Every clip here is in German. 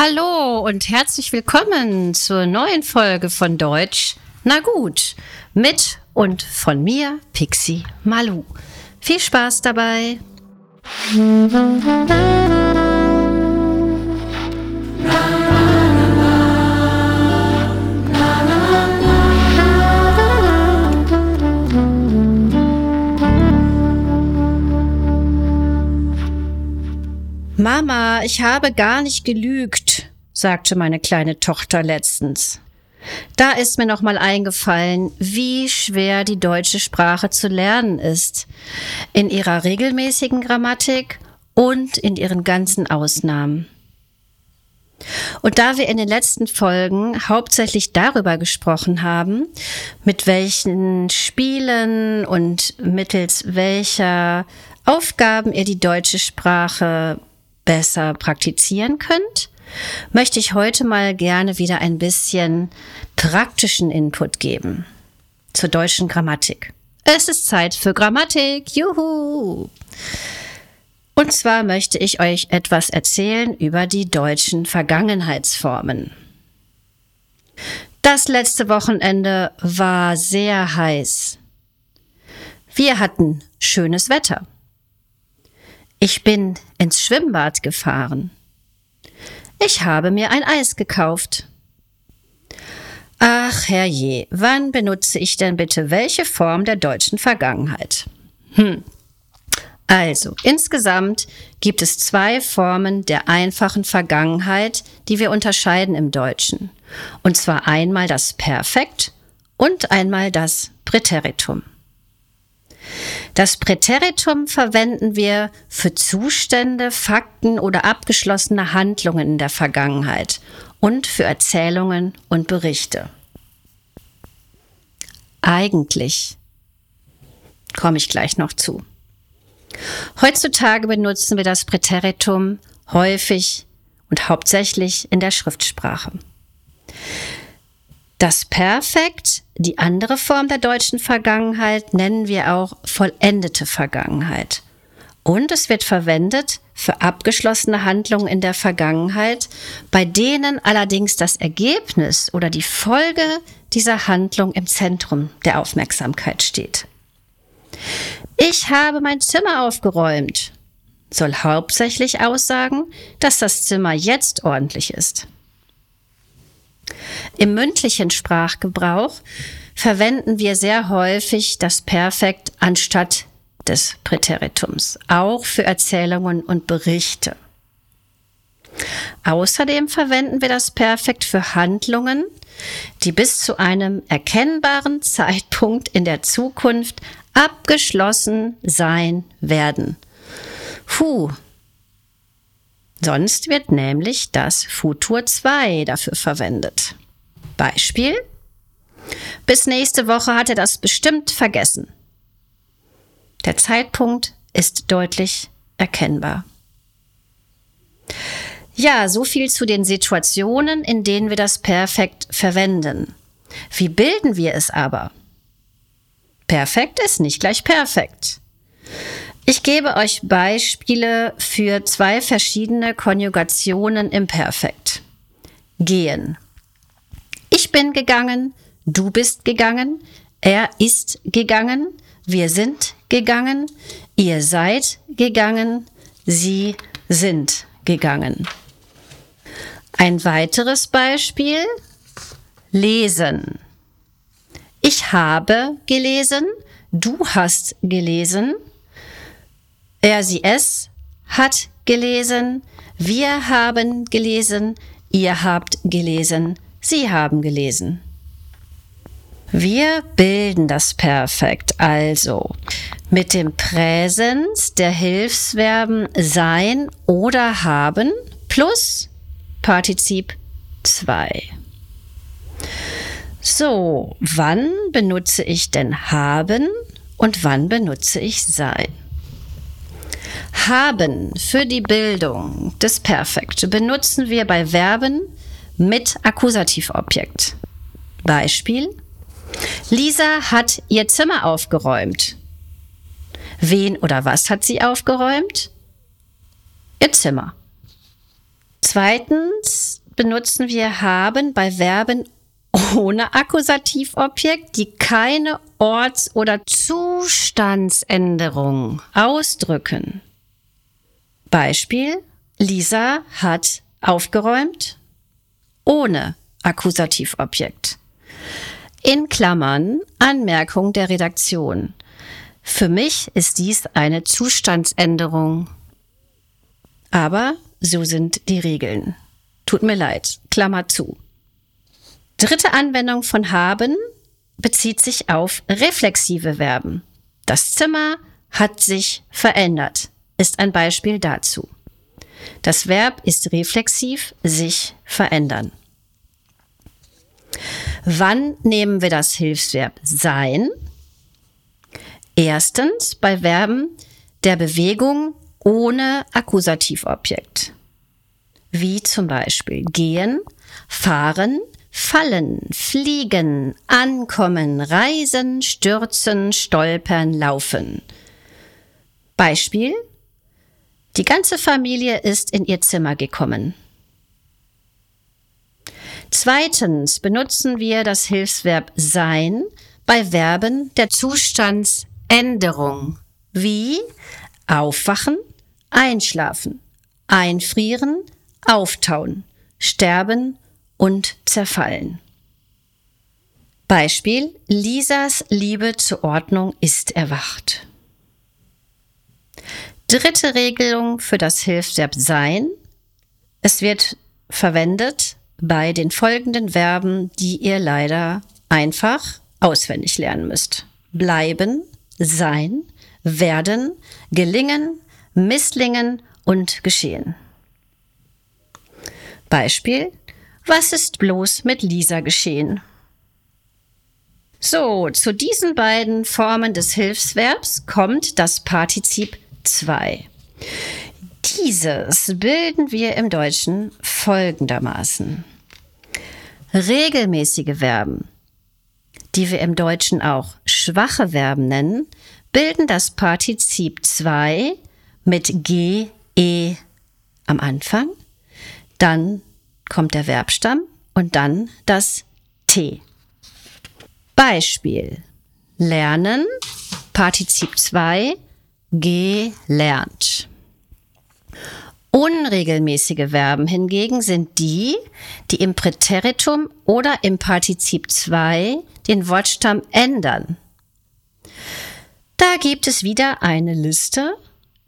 Hallo und herzlich willkommen zur neuen Folge von Deutsch. Na gut, mit und von mir, Pixie Malu. Viel Spaß dabei. Mama, ich habe gar nicht gelügt, sagte meine kleine Tochter letztens. Da ist mir nochmal eingefallen, wie schwer die deutsche Sprache zu lernen ist. In ihrer regelmäßigen Grammatik und in ihren ganzen Ausnahmen. Und da wir in den letzten Folgen hauptsächlich darüber gesprochen haben, mit welchen Spielen und mittels welcher Aufgaben ihr die deutsche Sprache besser praktizieren könnt, möchte ich heute mal gerne wieder ein bisschen praktischen Input geben zur deutschen Grammatik. Es ist Zeit für Grammatik. Juhu! Und zwar möchte ich euch etwas erzählen über die deutschen Vergangenheitsformen. Das letzte Wochenende war sehr heiß. Wir hatten schönes Wetter. Ich bin ins Schwimmbad gefahren. Ich habe mir ein Eis gekauft. Ach herrje, wann benutze ich denn bitte welche Form der deutschen Vergangenheit? Hm. Also, insgesamt gibt es zwei Formen der einfachen Vergangenheit, die wir unterscheiden im Deutschen. Und zwar einmal das Perfekt und einmal das Präteritum. Das Präteritum verwenden wir für Zustände, Fakten oder abgeschlossene Handlungen in der Vergangenheit und für Erzählungen und Berichte. Eigentlich komme ich gleich noch zu. Heutzutage benutzen wir das Präteritum häufig und hauptsächlich in der Schriftsprache. Das Perfekt, die andere Form der deutschen Vergangenheit, nennen wir auch vollendete Vergangenheit. Und es wird verwendet für abgeschlossene Handlungen in der Vergangenheit, bei denen allerdings das Ergebnis oder die Folge dieser Handlung im Zentrum der Aufmerksamkeit steht. Ich habe mein Zimmer aufgeräumt soll hauptsächlich aussagen, dass das Zimmer jetzt ordentlich ist. Im mündlichen Sprachgebrauch verwenden wir sehr häufig das Perfekt anstatt des Präteritums, auch für Erzählungen und Berichte. Außerdem verwenden wir das Perfekt für Handlungen, die bis zu einem erkennbaren Zeitpunkt in der Zukunft abgeschlossen sein werden. Puh, Sonst wird nämlich das Futur 2 dafür verwendet. Beispiel. Bis nächste Woche hat er das bestimmt vergessen. Der Zeitpunkt ist deutlich erkennbar. Ja, so viel zu den Situationen, in denen wir das Perfekt verwenden. Wie bilden wir es aber? Perfekt ist nicht gleich perfekt. Ich gebe euch Beispiele für zwei verschiedene Konjugationen im Perfekt. Gehen. Ich bin gegangen, du bist gegangen, er ist gegangen, wir sind gegangen, ihr seid gegangen, sie sind gegangen. Ein weiteres Beispiel. Lesen. Ich habe gelesen, du hast gelesen, er, sie, es hat gelesen, wir haben gelesen, ihr habt gelesen, sie haben gelesen. Wir bilden das Perfekt also mit dem Präsens der Hilfsverben sein oder haben plus Partizip 2. So, wann benutze ich denn haben und wann benutze ich sein? Haben für die Bildung des Perfekt benutzen wir bei Verben mit Akkusativobjekt. Beispiel. Lisa hat ihr Zimmer aufgeräumt. Wen oder was hat sie aufgeräumt? Ihr Zimmer. Zweitens benutzen wir haben bei Verben ohne Akkusativobjekt, die keine Orts- oder Zustandsänderung ausdrücken. Beispiel, Lisa hat aufgeräumt ohne Akkusativobjekt. In Klammern Anmerkung der Redaktion. Für mich ist dies eine Zustandsänderung. Aber so sind die Regeln. Tut mir leid. Klammer zu. Dritte Anwendung von haben bezieht sich auf reflexive Verben. Das Zimmer hat sich verändert, ist ein Beispiel dazu. Das Verb ist reflexiv, sich verändern. Wann nehmen wir das Hilfsverb sein? Erstens bei Verben der Bewegung ohne Akkusativobjekt. Wie zum Beispiel gehen, fahren, fallen, fliegen, ankommen, reisen, stürzen, stolpern, laufen. Beispiel die ganze Familie ist in ihr Zimmer gekommen. Zweitens benutzen wir das Hilfsverb sein bei Verben der Zustandsänderung wie aufwachen, einschlafen, einfrieren, auftauen, sterben und zerfallen. Beispiel Lisas Liebe zur Ordnung ist erwacht. Dritte Regelung für das Hilfsverb sein. Es wird verwendet bei den folgenden Verben, die ihr leider einfach auswendig lernen müsst. Bleiben, sein, werden, gelingen, misslingen und geschehen. Beispiel, was ist bloß mit Lisa geschehen? So, zu diesen beiden Formen des Hilfsverbs kommt das Partizip 2. Dieses bilden wir im Deutschen folgendermaßen. Regelmäßige Verben, die wir im Deutschen auch schwache Verben nennen, bilden das Partizip 2 mit G, E am Anfang, dann kommt der Verbstamm und dann das T. Beispiel. Lernen, Partizip 2, gelernt. Unregelmäßige Verben hingegen sind die, die im Präteritum oder im Partizip 2 den Wortstamm ändern. Da gibt es wieder eine Liste,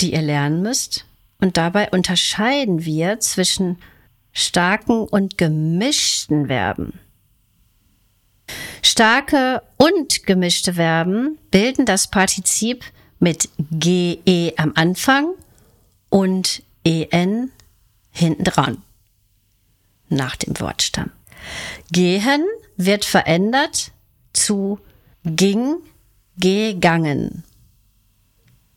die ihr lernen müsst. Und dabei unterscheiden wir zwischen starken und gemischten Verben. Starke und gemischte Verben bilden das Partizip mit GE am Anfang und EN hinten dran. Nach dem Wortstamm. Gehen wird verändert zu ging, gegangen.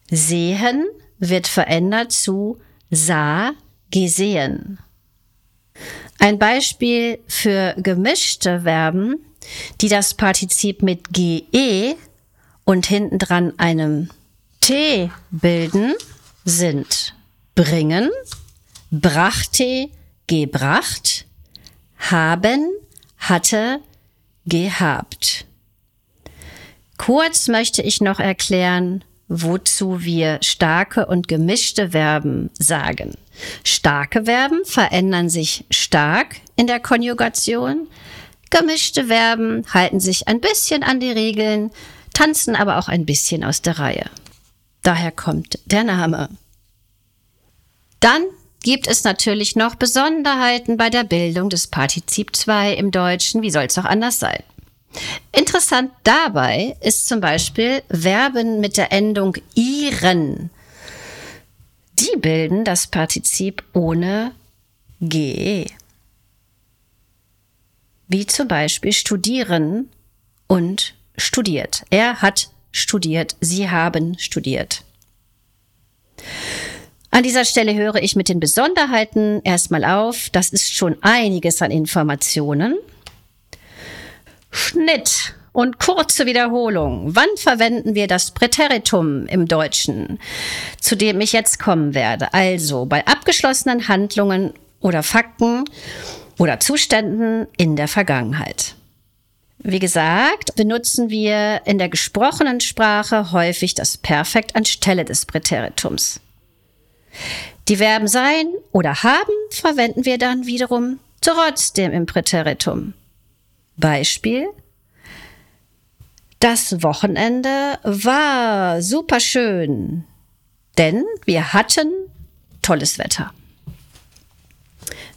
Sehen wird verändert zu sah, gesehen. Ein Beispiel für gemischte Verben, die das Partizip mit GE und hinten dran einem T bilden, sind bringen, brachte, gebracht, haben, hatte, gehabt. Kurz möchte ich noch erklären, wozu wir starke und gemischte Verben sagen. Starke Verben verändern sich stark in der Konjugation. Gemischte Verben halten sich ein bisschen an die Regeln, tanzen aber auch ein bisschen aus der Reihe. Daher kommt der Name. Dann gibt es natürlich noch Besonderheiten bei der Bildung des Partizip 2 im Deutschen. Wie soll es auch anders sein? Interessant dabei ist zum Beispiel Verben mit der Endung ihren. Die bilden das Partizip ohne ge. Wie zum Beispiel studieren und studiert. Er hat studiert, sie haben studiert. An dieser Stelle höre ich mit den Besonderheiten erstmal auf. Das ist schon einiges an Informationen. Schnitt und kurze Wiederholung. Wann verwenden wir das Präteritum im Deutschen, zu dem ich jetzt kommen werde? Also bei abgeschlossenen Handlungen oder Fakten oder Zuständen in der Vergangenheit. Wie gesagt, benutzen wir in der gesprochenen Sprache häufig das Perfekt anstelle des Präteritums. Die Verben sein oder haben verwenden wir dann wiederum trotzdem im Präteritum. Beispiel. Das Wochenende war super schön, denn wir hatten tolles Wetter.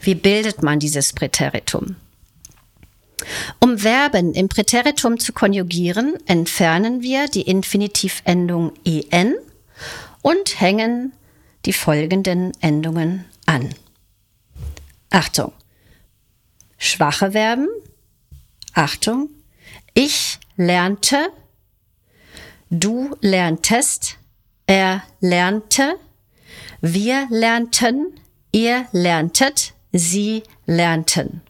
Wie bildet man dieses Präteritum? Um Verben im Präteritum zu konjugieren, entfernen wir die Infinitivendung en und hängen die folgenden Endungen an. Achtung. Schwache Verben. Achtung. Ich lernte. Du lerntest. Er lernte. Wir lernten. Ihr lerntet. Sie lernten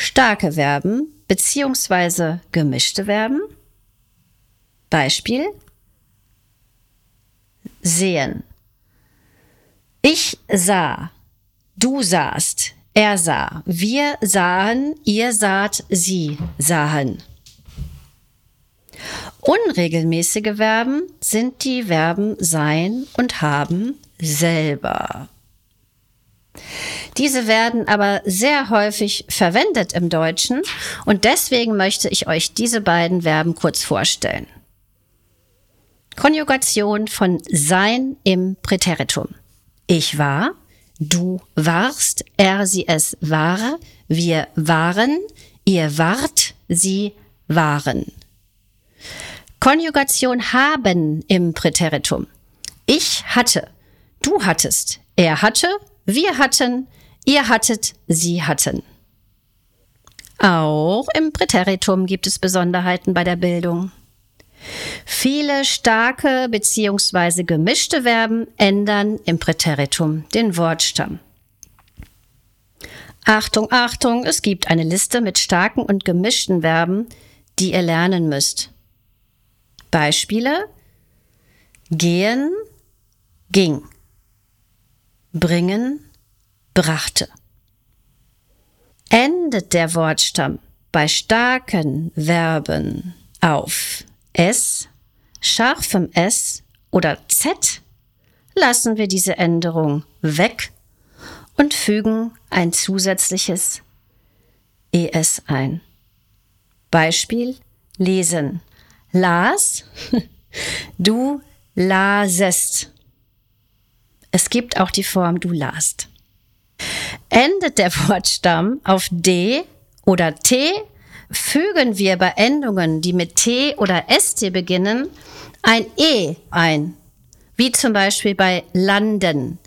starke Verben beziehungsweise gemischte Verben. Beispiel sehen. Ich sah, du sahst, er sah, wir sahen, ihr saht, sie sahen. Unregelmäßige Verben sind die Verben sein und haben selber. Diese werden aber sehr häufig verwendet im Deutschen und deswegen möchte ich euch diese beiden Verben kurz vorstellen. Konjugation von sein im Präteritum. Ich war, du warst, er, sie, es war, wir waren, ihr wart, sie waren. Konjugation haben im Präteritum. Ich hatte, du hattest, er hatte, wir hatten, ihr hattet, sie hatten. Auch im Präteritum gibt es Besonderheiten bei der Bildung. Viele starke bzw. gemischte Verben ändern im Präteritum den Wortstamm. Achtung, Achtung, es gibt eine Liste mit starken und gemischten Verben, die ihr lernen müsst. Beispiele gehen, ging bringen, brachte. Endet der Wortstamm bei starken Verben auf S, scharfem S oder Z, lassen wir diese Änderung weg und fügen ein zusätzliches ES ein. Beispiel lesen. Las, du lasest. Es gibt auch die Form du last. Endet der Wortstamm auf D oder T, fügen wir bei Endungen, die mit T oder ST beginnen, ein E ein, wie zum Beispiel bei landen.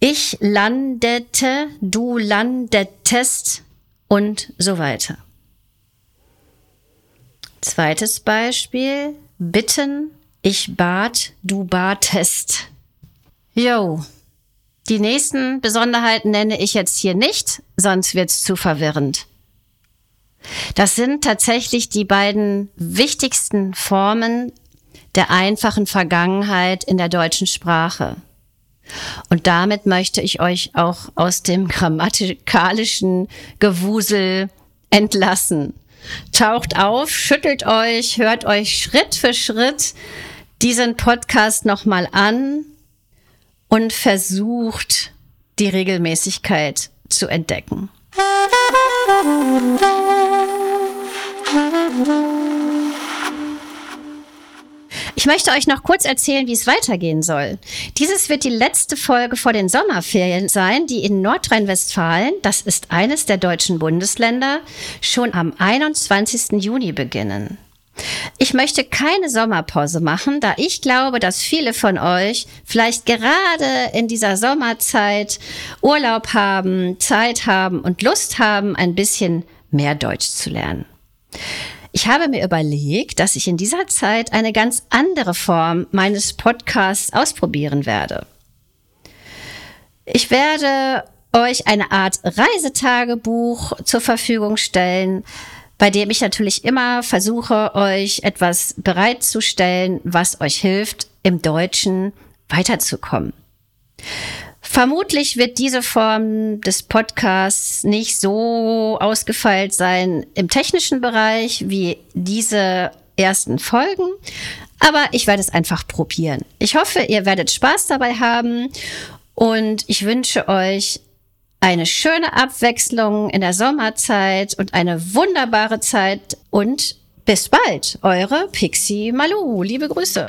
Ich landete, du landetest und so weiter. Zweites Beispiel, bitten, ich bat, du batest. Jo. Die nächsten Besonderheiten nenne ich jetzt hier nicht, sonst wird's zu verwirrend. Das sind tatsächlich die beiden wichtigsten Formen der einfachen Vergangenheit in der deutschen Sprache. Und damit möchte ich euch auch aus dem grammatikalischen Gewusel entlassen. Taucht auf, schüttelt euch, hört euch Schritt für Schritt diesen Podcast nochmal an und versucht, die Regelmäßigkeit zu entdecken. Ich möchte euch noch kurz erzählen, wie es weitergehen soll. Dieses wird die letzte Folge vor den Sommerferien sein, die in Nordrhein-Westfalen, das ist eines der deutschen Bundesländer, schon am 21. Juni beginnen. Ich möchte keine Sommerpause machen, da ich glaube, dass viele von euch vielleicht gerade in dieser Sommerzeit Urlaub haben, Zeit haben und Lust haben, ein bisschen mehr Deutsch zu lernen. Ich habe mir überlegt, dass ich in dieser Zeit eine ganz andere Form meines Podcasts ausprobieren werde. Ich werde euch eine Art Reisetagebuch zur Verfügung stellen, bei dem ich natürlich immer versuche, euch etwas bereitzustellen, was euch hilft, im Deutschen weiterzukommen. Vermutlich wird diese Form des Podcasts nicht so ausgefeilt sein im technischen Bereich wie diese ersten Folgen, aber ich werde es einfach probieren. Ich hoffe, ihr werdet Spaß dabei haben und ich wünsche euch eine schöne Abwechslung in der Sommerzeit und eine wunderbare Zeit und bis bald, eure Pixie Malu. Liebe Grüße.